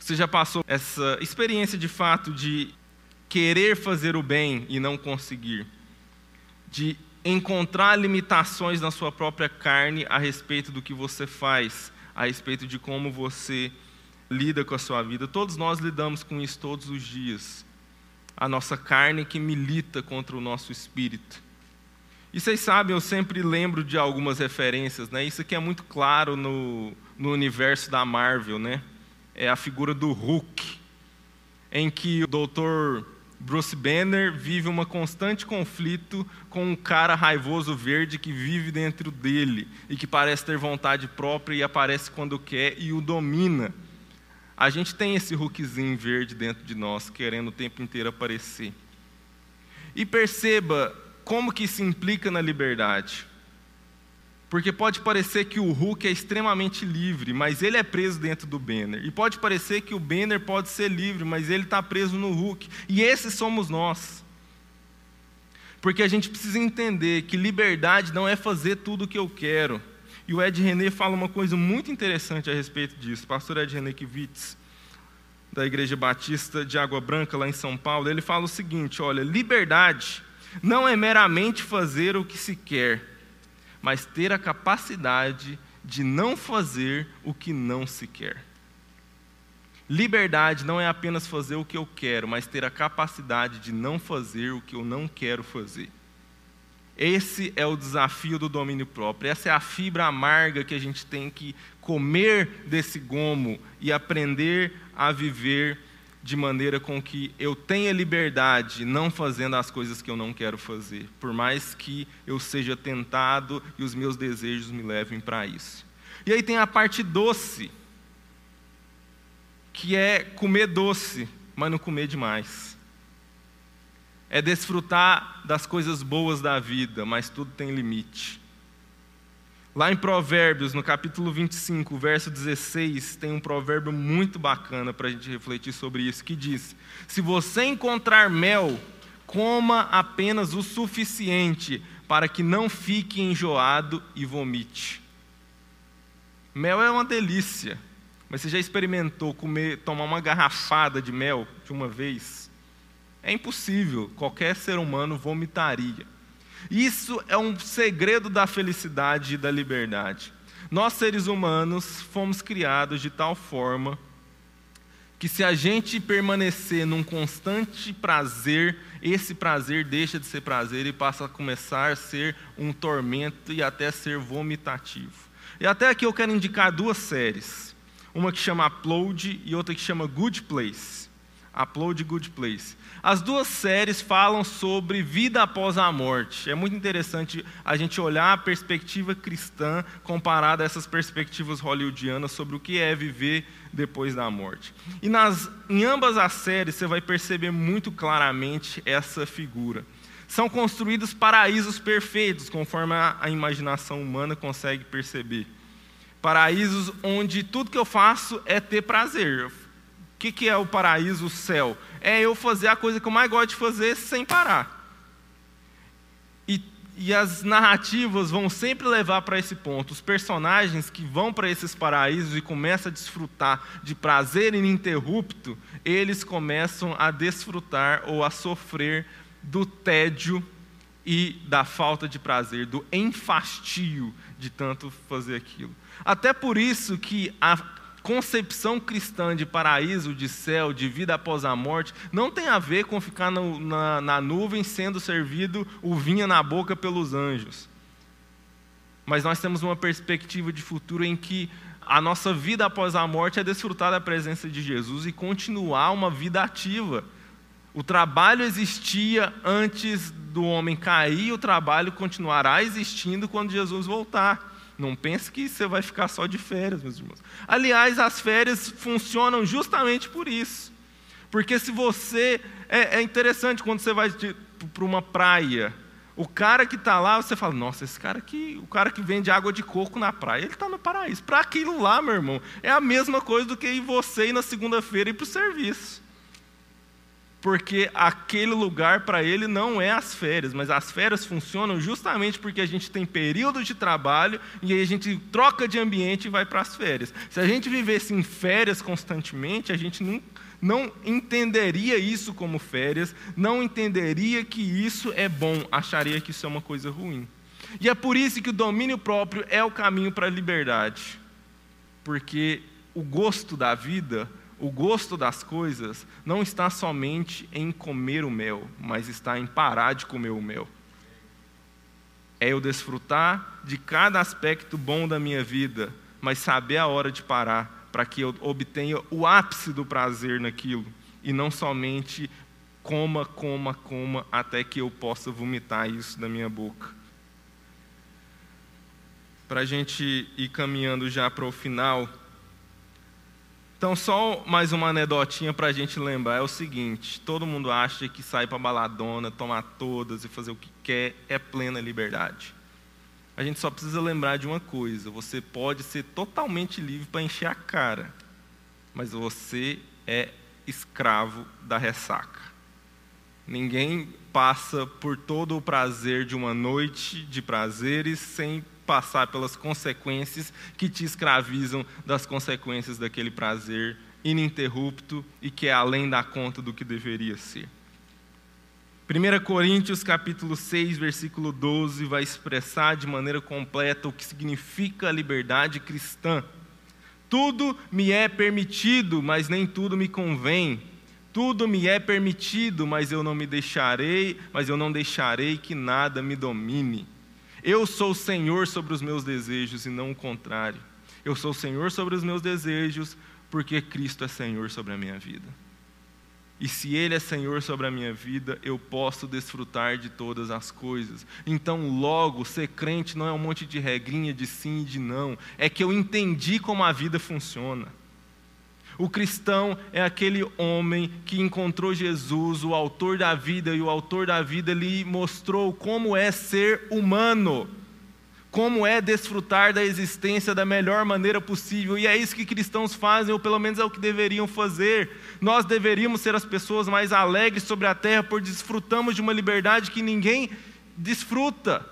Você já passou essa experiência de fato de querer fazer o bem e não conseguir? De encontrar limitações na sua própria carne a respeito do que você faz, a respeito de como você lida com a sua vida. Todos nós lidamos com isso todos os dias. A nossa carne que milita contra o nosso espírito. E vocês sabem, eu sempre lembro de algumas referências, né? Isso aqui é muito claro no, no universo da Marvel, né? É a figura do Hulk, em que o Dr. Bruce Banner vive um constante conflito com um cara raivoso verde que vive dentro dele e que parece ter vontade própria e aparece quando quer e o domina. A gente tem esse Hulkzinho verde dentro de nós, querendo o tempo inteiro aparecer. E perceba como que isso implica na liberdade. Porque pode parecer que o Hulk é extremamente livre, mas ele é preso dentro do Banner. E pode parecer que o Banner pode ser livre, mas ele está preso no Hulk. E esses somos nós. Porque a gente precisa entender que liberdade não é fazer tudo o que eu quero. E o Ed René fala uma coisa muito interessante a respeito disso. O pastor Ed René Kivitz, da Igreja Batista de Água Branca, lá em São Paulo, ele fala o seguinte: olha, liberdade não é meramente fazer o que se quer mas ter a capacidade de não fazer o que não se quer. Liberdade não é apenas fazer o que eu quero, mas ter a capacidade de não fazer o que eu não quero fazer. Esse é o desafio do domínio próprio. Essa é a fibra amarga que a gente tem que comer desse gomo e aprender a viver de maneira com que eu tenha liberdade, não fazendo as coisas que eu não quero fazer, por mais que eu seja tentado e os meus desejos me levem para isso. E aí tem a parte doce, que é comer doce, mas não comer demais. É desfrutar das coisas boas da vida, mas tudo tem limite. Lá em Provérbios, no capítulo 25, verso 16, tem um provérbio muito bacana para a gente refletir sobre isso, que diz: Se você encontrar mel, coma apenas o suficiente para que não fique enjoado e vomite. Mel é uma delícia, mas você já experimentou comer, tomar uma garrafada de mel de uma vez? É impossível, qualquer ser humano vomitaria. Isso é um segredo da felicidade e da liberdade. Nós, seres humanos, fomos criados de tal forma que, se a gente permanecer num constante prazer, esse prazer deixa de ser prazer e passa a começar a ser um tormento e até ser vomitativo. E até aqui eu quero indicar duas séries. Uma que chama Upload e outra que chama Good Place. Upload e Good Place. As duas séries falam sobre vida após a morte. É muito interessante a gente olhar a perspectiva cristã comparada a essas perspectivas hollywoodianas sobre o que é viver depois da morte. E nas, em ambas as séries você vai perceber muito claramente essa figura. São construídos paraísos perfeitos, conforme a, a imaginação humana consegue perceber. Paraísos onde tudo que eu faço é ter prazer que, que é o paraíso, o céu? É eu fazer a coisa que eu mais gosto de fazer sem parar. E, e as narrativas vão sempre levar para esse ponto. Os personagens que vão para esses paraísos e começam a desfrutar de prazer ininterrupto, eles começam a desfrutar ou a sofrer do tédio e da falta de prazer, do enfastio de tanto fazer aquilo. Até por isso que a concepção cristã de paraíso, de céu, de vida após a morte, não tem a ver com ficar no, na, na nuvem sendo servido o vinho na boca pelos anjos. Mas nós temos uma perspectiva de futuro em que a nossa vida após a morte é desfrutar da presença de Jesus e continuar uma vida ativa. O trabalho existia antes do homem cair, o trabalho continuará existindo quando Jesus voltar. Não pense que você vai ficar só de férias, meus irmãos. Aliás, as férias funcionam justamente por isso. Porque se você. É, é interessante quando você vai para uma praia. O cara que está lá, você fala, nossa, esse cara aqui, o cara que vende água de coco na praia, ele está no paraíso. Para aquilo lá, meu irmão, é a mesma coisa do que ir você ir na segunda-feira ir para o serviço porque aquele lugar para ele não é as férias, mas as férias funcionam justamente porque a gente tem período de trabalho e aí a gente troca de ambiente e vai para as férias. Se a gente vivesse em férias constantemente, a gente não, não entenderia isso como férias, não entenderia que isso é bom, acharia que isso é uma coisa ruim. E é por isso que o domínio próprio é o caminho para a liberdade, porque o gosto da vida o gosto das coisas não está somente em comer o mel, mas está em parar de comer o mel. É eu desfrutar de cada aspecto bom da minha vida, mas saber a hora de parar para que eu obtenha o ápice do prazer naquilo e não somente coma, coma, coma até que eu possa vomitar isso da minha boca. Para a gente ir caminhando já para o final. Então, só mais uma anedotinha para a gente lembrar: é o seguinte, todo mundo acha que sair para baladona, tomar todas e fazer o que quer é plena liberdade. A gente só precisa lembrar de uma coisa: você pode ser totalmente livre para encher a cara, mas você é escravo da ressaca. Ninguém passa por todo o prazer de uma noite de prazeres sem passar pelas consequências que te escravizam das consequências daquele prazer ininterrupto e que é além da conta do que deveria ser. 1 Coríntios capítulo 6, versículo 12 vai expressar de maneira completa o que significa a liberdade cristã. Tudo me é permitido, mas nem tudo me convém. Tudo me é permitido, mas eu não me deixarei, mas eu não deixarei que nada me domine. Eu sou o Senhor sobre os meus desejos e não o contrário. Eu sou o Senhor sobre os meus desejos, porque Cristo é Senhor sobre a minha vida. E se Ele é Senhor sobre a minha vida, eu posso desfrutar de todas as coisas. Então, logo, ser crente não é um monte de regrinha de sim e de não. É que eu entendi como a vida funciona. O cristão é aquele homem que encontrou Jesus, o autor da vida, e o autor da vida lhe mostrou como é ser humano, como é desfrutar da existência da melhor maneira possível. E é isso que cristãos fazem, ou pelo menos é o que deveriam fazer. Nós deveríamos ser as pessoas mais alegres sobre a terra, por desfrutamos de uma liberdade que ninguém desfruta.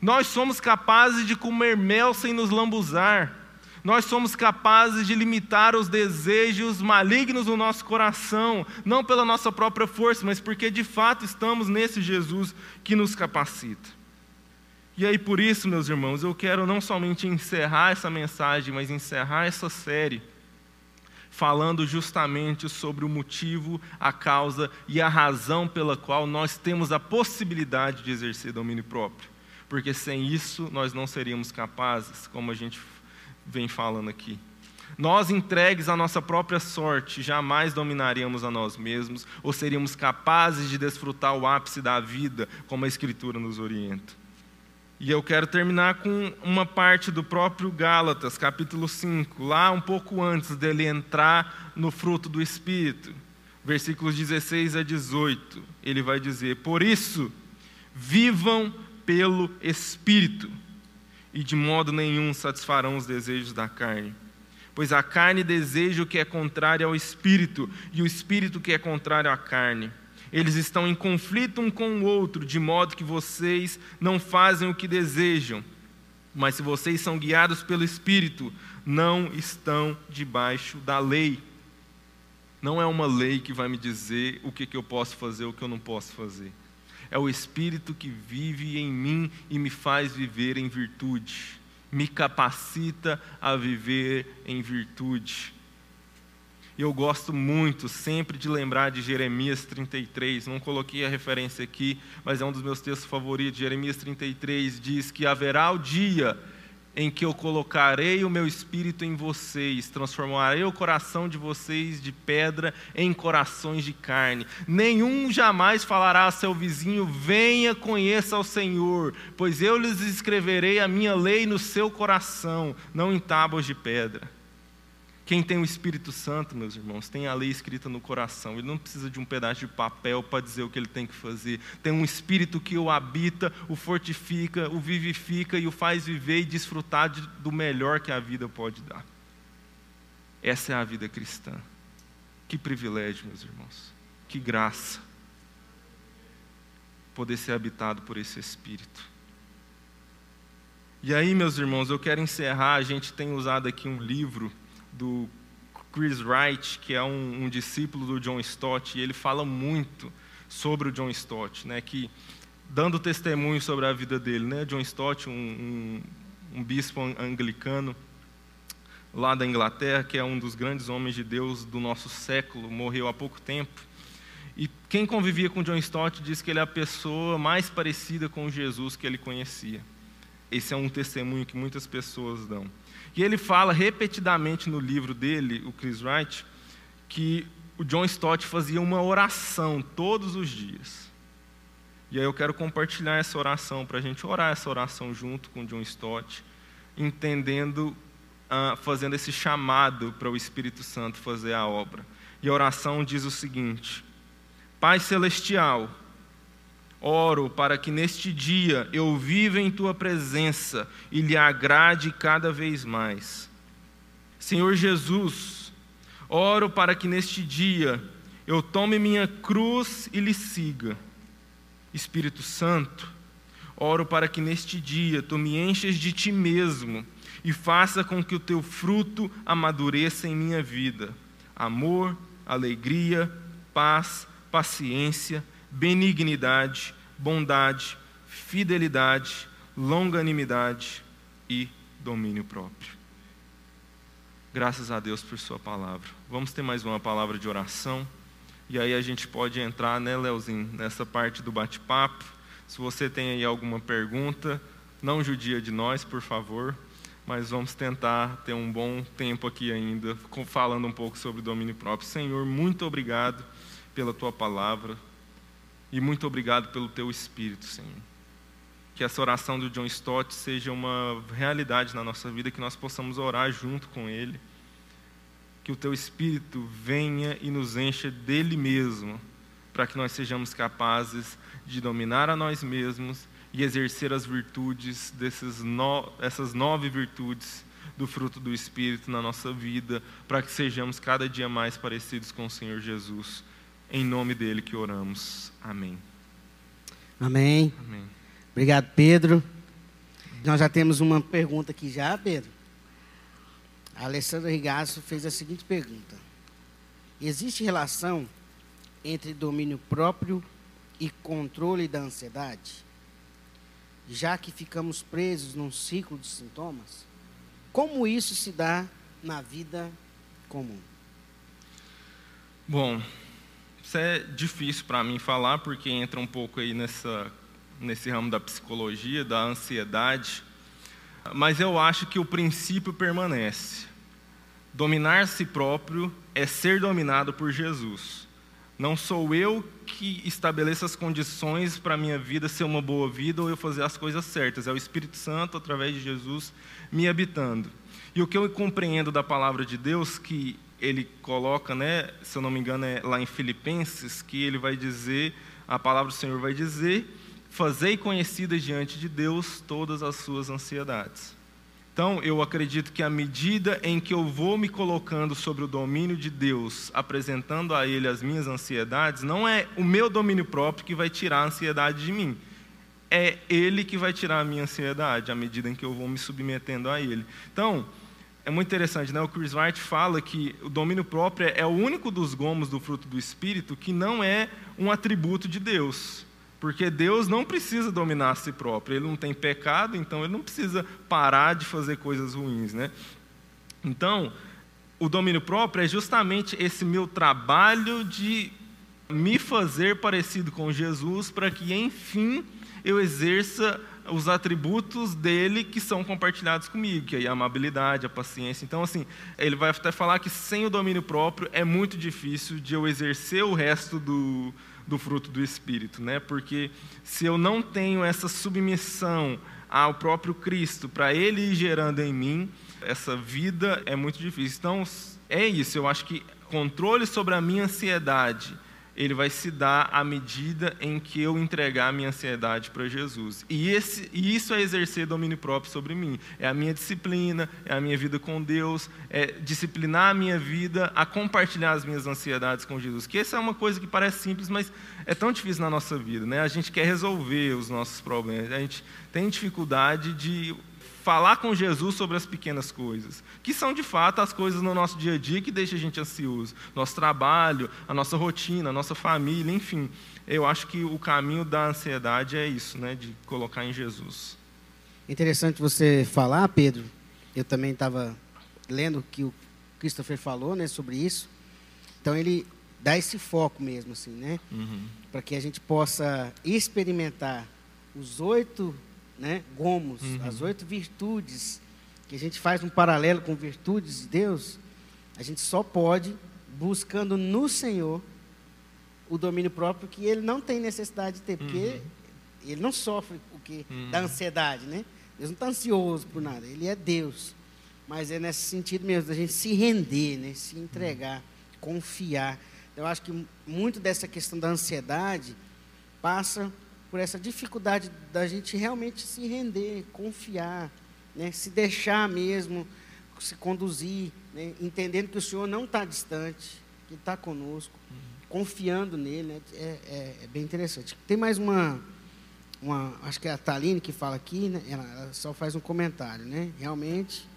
Nós somos capazes de comer mel sem nos lambuzar nós somos capazes de limitar os desejos malignos do nosso coração, não pela nossa própria força, mas porque de fato estamos nesse Jesus que nos capacita. E aí, por isso, meus irmãos, eu quero não somente encerrar essa mensagem, mas encerrar essa série falando justamente sobre o motivo, a causa e a razão pela qual nós temos a possibilidade de exercer domínio próprio. Porque sem isso nós não seríamos capazes, como a gente vem falando aqui. Nós, entregues à nossa própria sorte, jamais dominaríamos a nós mesmos ou seríamos capazes de desfrutar o ápice da vida, como a Escritura nos orienta. E eu quero terminar com uma parte do próprio Gálatas, capítulo 5, lá um pouco antes dele entrar no fruto do Espírito, versículos 16 a 18. Ele vai dizer: Por isso, vivam pelo Espírito e de modo nenhum satisfarão os desejos da carne. Pois a carne deseja o que é contrário ao espírito, e o espírito que é contrário à carne. Eles estão em conflito um com o outro, de modo que vocês não fazem o que desejam. Mas se vocês são guiados pelo espírito, não estão debaixo da lei. Não é uma lei que vai me dizer o que, que eu posso fazer, o que eu não posso fazer é o Espírito que vive em mim e me faz viver em virtude, me capacita a viver em virtude. E eu gosto muito sempre de lembrar de Jeremias 33. Não coloquei a referência aqui, mas é um dos meus textos favoritos. Jeremias 33 diz que haverá o dia em que eu colocarei o meu espírito em vocês, transformarei o coração de vocês de pedra em corações de carne. Nenhum jamais falará a seu vizinho: Venha, conheça ao Senhor, pois eu lhes escreverei a minha lei no seu coração, não em tábuas de pedra. Quem tem o Espírito Santo, meus irmãos, tem a lei escrita no coração. Ele não precisa de um pedaço de papel para dizer o que ele tem que fazer. Tem um Espírito que o habita, o fortifica, o vivifica e o faz viver e desfrutar de, do melhor que a vida pode dar. Essa é a vida cristã. Que privilégio, meus irmãos. Que graça. Poder ser habitado por esse Espírito. E aí, meus irmãos, eu quero encerrar. A gente tem usado aqui um livro do Chris Wright, que é um, um, discípulo do John Stott, e ele fala muito sobre o John Stott, né, que dando testemunho sobre a vida dele, né, John Stott, um, um, um bispo anglicano lá da Inglaterra, que é um dos grandes homens de Deus do nosso século, morreu há pouco tempo. E quem convivia com John Stott diz que ele é a pessoa mais parecida com Jesus que ele conhecia. Esse é um testemunho que muitas pessoas dão. E ele fala repetidamente no livro dele, o Chris Wright, que o John Stott fazia uma oração todos os dias. E aí eu quero compartilhar essa oração para a gente orar essa oração junto com o John Stott, entendendo, uh, fazendo esse chamado para o Espírito Santo fazer a obra. E a oração diz o seguinte: Pai Celestial, oro para que neste dia eu viva em tua presença e lhe agrade cada vez mais. Senhor Jesus, oro para que neste dia eu tome minha cruz e lhe siga. Espírito Santo, oro para que neste dia tu me enches de ti mesmo e faça com que o teu fruto amadureça em minha vida. Amor, alegria, paz, paciência, benignidade, bondade, fidelidade, longanimidade e domínio próprio. Graças a Deus por Sua palavra. Vamos ter mais uma palavra de oração. E aí a gente pode entrar, né, Leozinho, nessa parte do bate-papo. Se você tem aí alguma pergunta, não judia de nós, por favor. Mas vamos tentar ter um bom tempo aqui ainda, falando um pouco sobre domínio próprio. Senhor, muito obrigado pela tua palavra e muito obrigado pelo teu espírito, Senhor. Que essa oração do John Stott seja uma realidade na nossa vida, que nós possamos orar junto com ele. Que o teu espírito venha e nos encha dele mesmo, para que nós sejamos capazes de dominar a nós mesmos e exercer as virtudes desses no, essas nove virtudes do fruto do Espírito na nossa vida, para que sejamos cada dia mais parecidos com o Senhor Jesus. Em nome dele que oramos. Amém. Amém. Amém. Obrigado, Pedro. Nós já temos uma pergunta aqui já, Pedro. A Alessandra Rigasso fez a seguinte pergunta: Existe relação entre domínio próprio e controle da ansiedade? Já que ficamos presos num ciclo de sintomas, como isso se dá na vida comum? Bom, isso é difícil para mim falar, porque entra um pouco aí nessa, nesse ramo da psicologia, da ansiedade. Mas eu acho que o princípio permanece. Dominar si próprio é ser dominado por Jesus. Não sou eu que estabeleço as condições para a minha vida ser uma boa vida ou eu fazer as coisas certas. É o Espírito Santo, através de Jesus, me habitando. E o que eu compreendo da palavra de Deus, que ele coloca, né, se eu não me engano, é lá em Filipenses, que ele vai dizer, a palavra do Senhor vai dizer: Fazei conhecidas diante de Deus todas as suas ansiedades. Então, eu acredito que à medida em que eu vou me colocando sobre o domínio de Deus, apresentando a Ele as minhas ansiedades, não é o meu domínio próprio que vai tirar a ansiedade de mim. É Ele que vai tirar a minha ansiedade, à medida em que eu vou me submetendo a Ele. Então, é muito interessante, né? O Chris Wright fala que o domínio próprio é o único dos gomos do fruto do Espírito que não é um atributo de Deus. Porque Deus não precisa dominar a si próprio, ele não tem pecado, então ele não precisa parar de fazer coisas ruins, né? Então, o domínio próprio é justamente esse meu trabalho de me fazer parecido com Jesus para que, enfim, eu exerça os atributos dele que são compartilhados comigo, que é a amabilidade, a paciência. Então, assim, ele vai até falar que sem o domínio próprio é muito difícil de eu exercer o resto do, do fruto do Espírito, né? Porque se eu não tenho essa submissão ao próprio Cristo, para Ele ir gerando em mim, essa vida é muito difícil. Então, é isso, eu acho que controle sobre a minha ansiedade ele vai se dar à medida em que eu entregar a minha ansiedade para Jesus. E, esse, e isso é exercer domínio próprio sobre mim. É a minha disciplina, é a minha vida com Deus, é disciplinar a minha vida a compartilhar as minhas ansiedades com Jesus. Que essa é uma coisa que parece simples, mas é tão difícil na nossa vida. Né? A gente quer resolver os nossos problemas, a gente tem dificuldade de falar com Jesus sobre as pequenas coisas, que são de fato as coisas no nosso dia a dia que deixam a gente ansioso. Nosso trabalho, a nossa rotina, a nossa família, enfim. Eu acho que o caminho da ansiedade é isso, né, de colocar em Jesus. Interessante você falar, Pedro. Eu também estava lendo o que o Christopher falou, né, sobre isso. Então ele dá esse foco mesmo, assim, né, uhum. para que a gente possa experimentar os oito né, gomos, uhum. as oito virtudes que a gente faz um paralelo com virtudes de Deus, a gente só pode buscando no Senhor o domínio próprio que ele não tem necessidade de ter, porque uhum. ele não sofre o que uhum. da ansiedade, né? Deus não está ansioso por nada, ele é Deus. Mas é nesse sentido mesmo, da gente se render, né? se entregar, confiar. Eu acho que muito dessa questão da ansiedade passa por essa dificuldade da gente realmente se render, confiar, né? se deixar mesmo, se conduzir, né? entendendo que o Senhor não está distante, que está conosco, uhum. confiando nele. Né? É, é, é, bem interessante. Tem mais uma, uma, acho que é a Taline que fala aqui, né? ela, ela só faz um comentário, né? Realmente.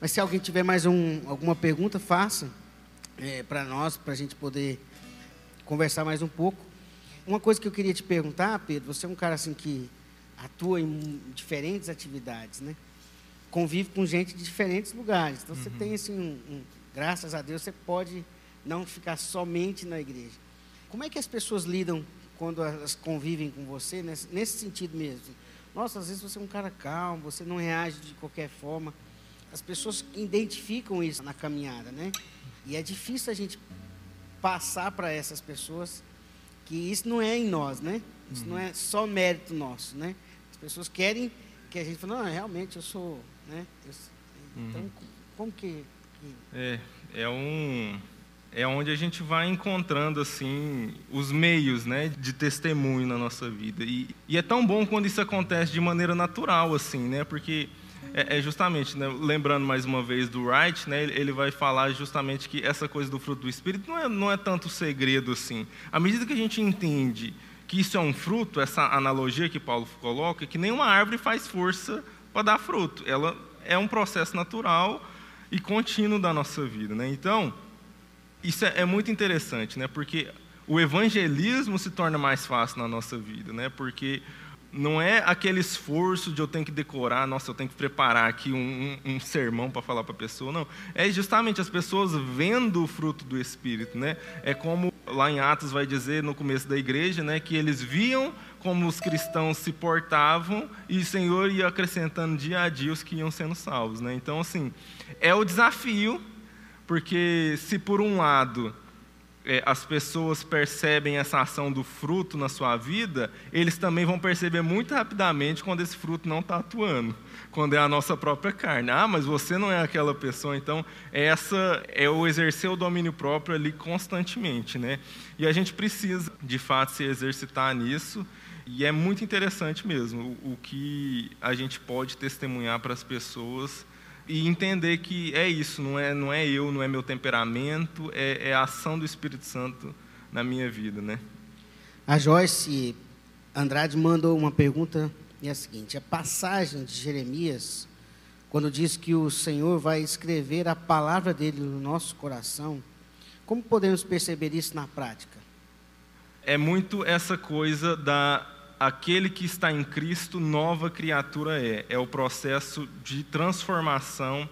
Mas se alguém tiver mais um, alguma pergunta, faça é, para nós, para a gente poder conversar mais um pouco. Uma coisa que eu queria te perguntar, Pedro, você é um cara assim que atua em diferentes atividades, né? Convive com gente de diferentes lugares. Então você uhum. tem assim, um, um, graças a Deus, você pode não ficar somente na igreja. Como é que as pessoas lidam quando elas convivem com você nesse, nesse sentido mesmo? Nossa, às vezes você é um cara calmo, você não reage de qualquer forma. As pessoas identificam isso na caminhada, né? E é difícil a gente passar para essas pessoas que isso não é em nós, né? Isso uhum. não é só mérito nosso, né? As pessoas querem que a gente fale, não, realmente eu sou, né? Eu, então, uhum. como que, que... É, é um é onde a gente vai encontrando assim os meios né, de testemunho na nossa vida. E, e, é tão bom quando isso acontece de maneira natural, assim, né? Porque é, é justamente, né, lembrando mais uma vez do Wright, né, ele vai falar justamente que essa coisa do fruto do Espírito não é, não é tanto segredo assim. À medida que a gente entende que isso é um fruto, essa analogia que Paulo coloca, que nenhuma árvore faz força para dar fruto. Ela é um processo natural e contínuo da nossa vida. Né? Então, isso é, é muito interessante, né? porque o evangelismo se torna mais fácil na nossa vida, né? porque não é aquele esforço de eu tenho que decorar, nossa, eu tenho que preparar aqui um, um, um sermão para falar para a pessoa, não. É justamente as pessoas vendo o fruto do Espírito, né? É como lá em Atos vai dizer no começo da igreja, né, que eles viam como os cristãos se portavam e o Senhor ia acrescentando dia a dia os que iam sendo salvos, né? Então, assim, é o desafio, porque se por um lado é, as pessoas percebem essa ação do fruto na sua vida, eles também vão perceber muito rapidamente quando esse fruto não está atuando, quando é a nossa própria carne. Ah, mas você não é aquela pessoa, então essa é o exercer o domínio próprio ali constantemente, né? E a gente precisa, de fato, se exercitar nisso. E é muito interessante mesmo o, o que a gente pode testemunhar para as pessoas e entender que é isso, não é, não é eu, não é meu temperamento, é, é a ação do Espírito Santo na minha vida, né? A Joyce Andrade mandou uma pergunta e é a seguinte: a passagem de Jeremias, quando diz que o Senhor vai escrever a palavra dele no nosso coração, como podemos perceber isso na prática? É muito essa coisa da aquele que está em Cristo, nova criatura é. É o processo de transformação.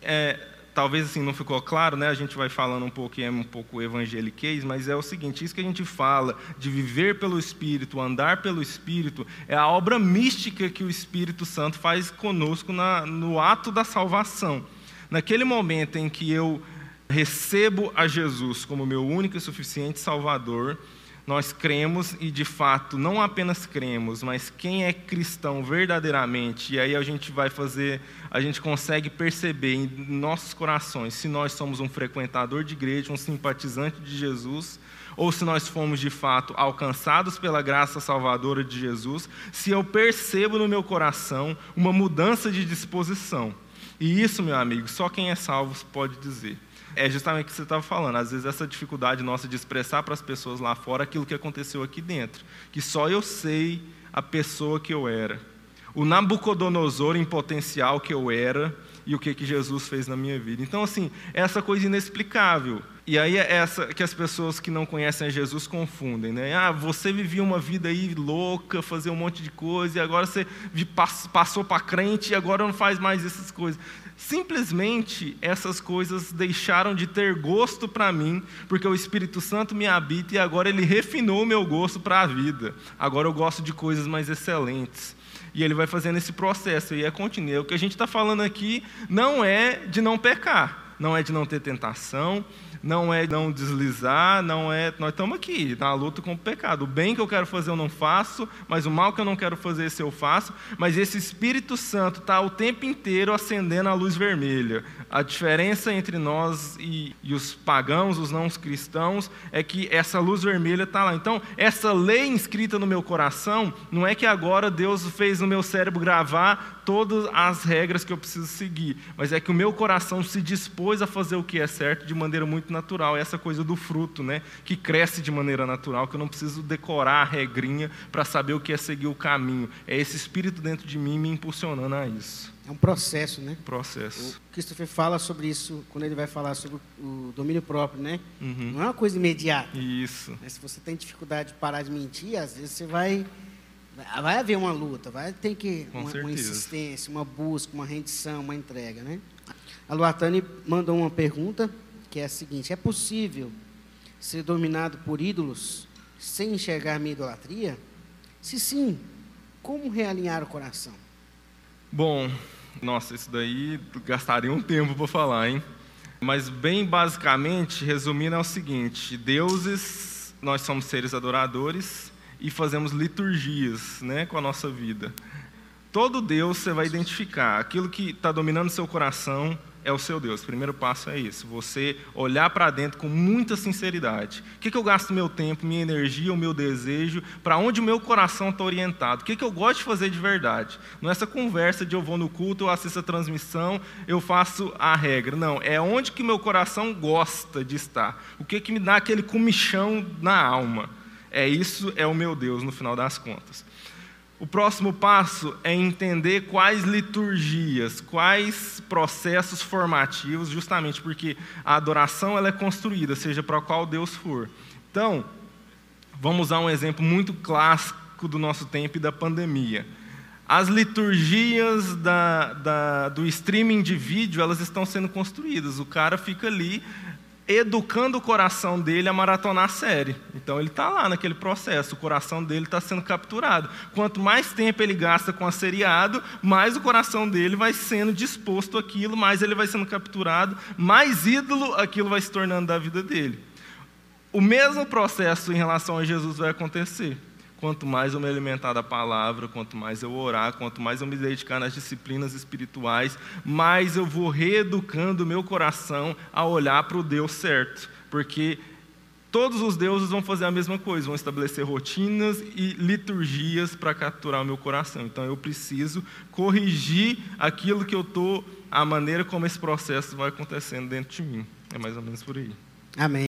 É, talvez assim não ficou claro, né? A gente vai falando um pouco, é um pouco evangeliquez, mas é o seguinte: isso que a gente fala de viver pelo Espírito, andar pelo Espírito, é a obra mística que o Espírito Santo faz conosco na, no ato da salvação. Naquele momento em que eu recebo a Jesus como meu único e suficiente Salvador, nós cremos e de fato não apenas cremos, mas quem é cristão verdadeiramente, e aí a gente vai fazer, a gente consegue perceber em nossos corações se nós somos um frequentador de igreja, um simpatizante de Jesus, ou se nós fomos de fato alcançados pela graça salvadora de Jesus, se eu percebo no meu coração uma mudança de disposição. E isso, meu amigo, só quem é salvo pode dizer é justamente o que você estava falando. Às vezes, essa dificuldade nossa de expressar para as pessoas lá fora aquilo que aconteceu aqui dentro. Que só eu sei a pessoa que eu era. O Nabucodonosor em potencial que eu era e o que, que Jesus fez na minha vida. Então, assim, é essa coisa inexplicável. E aí é essa que as pessoas que não conhecem Jesus confundem, né? Ah, você vivia uma vida aí louca, fazia um monte de coisa, e agora você passou para crente e agora não faz mais essas coisas. Simplesmente essas coisas deixaram de ter gosto para mim, porque o Espírito Santo me habita e agora ele refinou o meu gosto para a vida. Agora eu gosto de coisas mais excelentes. E ele vai fazendo esse processo, e é contínuo. O que a gente está falando aqui não é de não pecar, não é de não ter tentação, não é não deslizar, não é. Nós estamos aqui na luta com o pecado. O bem que eu quero fazer eu não faço, mas o mal que eu não quero fazer esse eu faço. Mas esse Espírito Santo está o tempo inteiro acendendo a luz vermelha. A diferença entre nós e, e os pagãos, os não cristãos, é que essa luz vermelha está lá. Então, essa lei inscrita no meu coração, não é que agora Deus fez no meu cérebro gravar todas as regras que eu preciso seguir, mas é que o meu coração se dispôs a fazer o que é certo de maneira muito natural. Essa coisa do fruto, né, que cresce de maneira natural, que eu não preciso decorar a regrinha para saber o que é seguir o caminho. É esse espírito dentro de mim me impulsionando a isso. É um processo, né? Processo. O Christopher fala sobre isso quando ele vai falar sobre o domínio próprio, né? Uhum. Não é uma coisa imediata. Isso. Né? Se você tem dificuldade de parar de mentir, às vezes você vai vai haver uma luta, vai ter que uma, uma insistência, uma busca, uma rendição, uma entrega, né? A Luatani mandou uma pergunta que é a seguinte: é possível ser dominado por ídolos sem enxergar minha idolatria? Se sim, como realinhar o coração? Bom, nossa, isso daí gastaria um tempo para falar, hein? Mas bem basicamente, resumindo é o seguinte: deuses, nós somos seres adoradores e fazemos liturgias, né, com a nossa vida. Todo Deus você vai identificar. Aquilo que está dominando seu coração é o seu Deus. O primeiro passo é isso. Você olhar para dentro com muita sinceridade. O que, que eu gasto meu tempo, minha energia, o meu desejo? Para onde o meu coração está orientado? O que, que eu gosto de fazer de verdade? Não é essa conversa de eu vou no culto, eu assisto a transmissão, eu faço a regra. Não. É onde que meu coração gosta de estar. O que, que me dá aquele comichão na alma. É isso, é o meu Deus, no final das contas. O próximo passo é entender quais liturgias, quais processos formativos, justamente porque a adoração ela é construída, seja para qual Deus for. Então, vamos usar um exemplo muito clássico do nosso tempo e da pandemia. As liturgias da, da, do streaming de vídeo, elas estão sendo construídas. O cara fica ali educando o coração dele a maratonar a série. Então ele está lá naquele processo, o coração dele está sendo capturado. Quanto mais tempo ele gasta com a seriado, mais o coração dele vai sendo disposto àquilo, mais ele vai sendo capturado, mais ídolo aquilo vai se tornando da vida dele. O mesmo processo em relação a Jesus vai acontecer. Quanto mais eu me alimentar da palavra, quanto mais eu orar, quanto mais eu me dedicar nas disciplinas espirituais, mais eu vou reeducando o meu coração a olhar para o Deus certo. Porque todos os deuses vão fazer a mesma coisa, vão estabelecer rotinas e liturgias para capturar o meu coração. Então eu preciso corrigir aquilo que eu estou, a maneira como esse processo vai acontecendo dentro de mim. É mais ou menos por aí. Amém.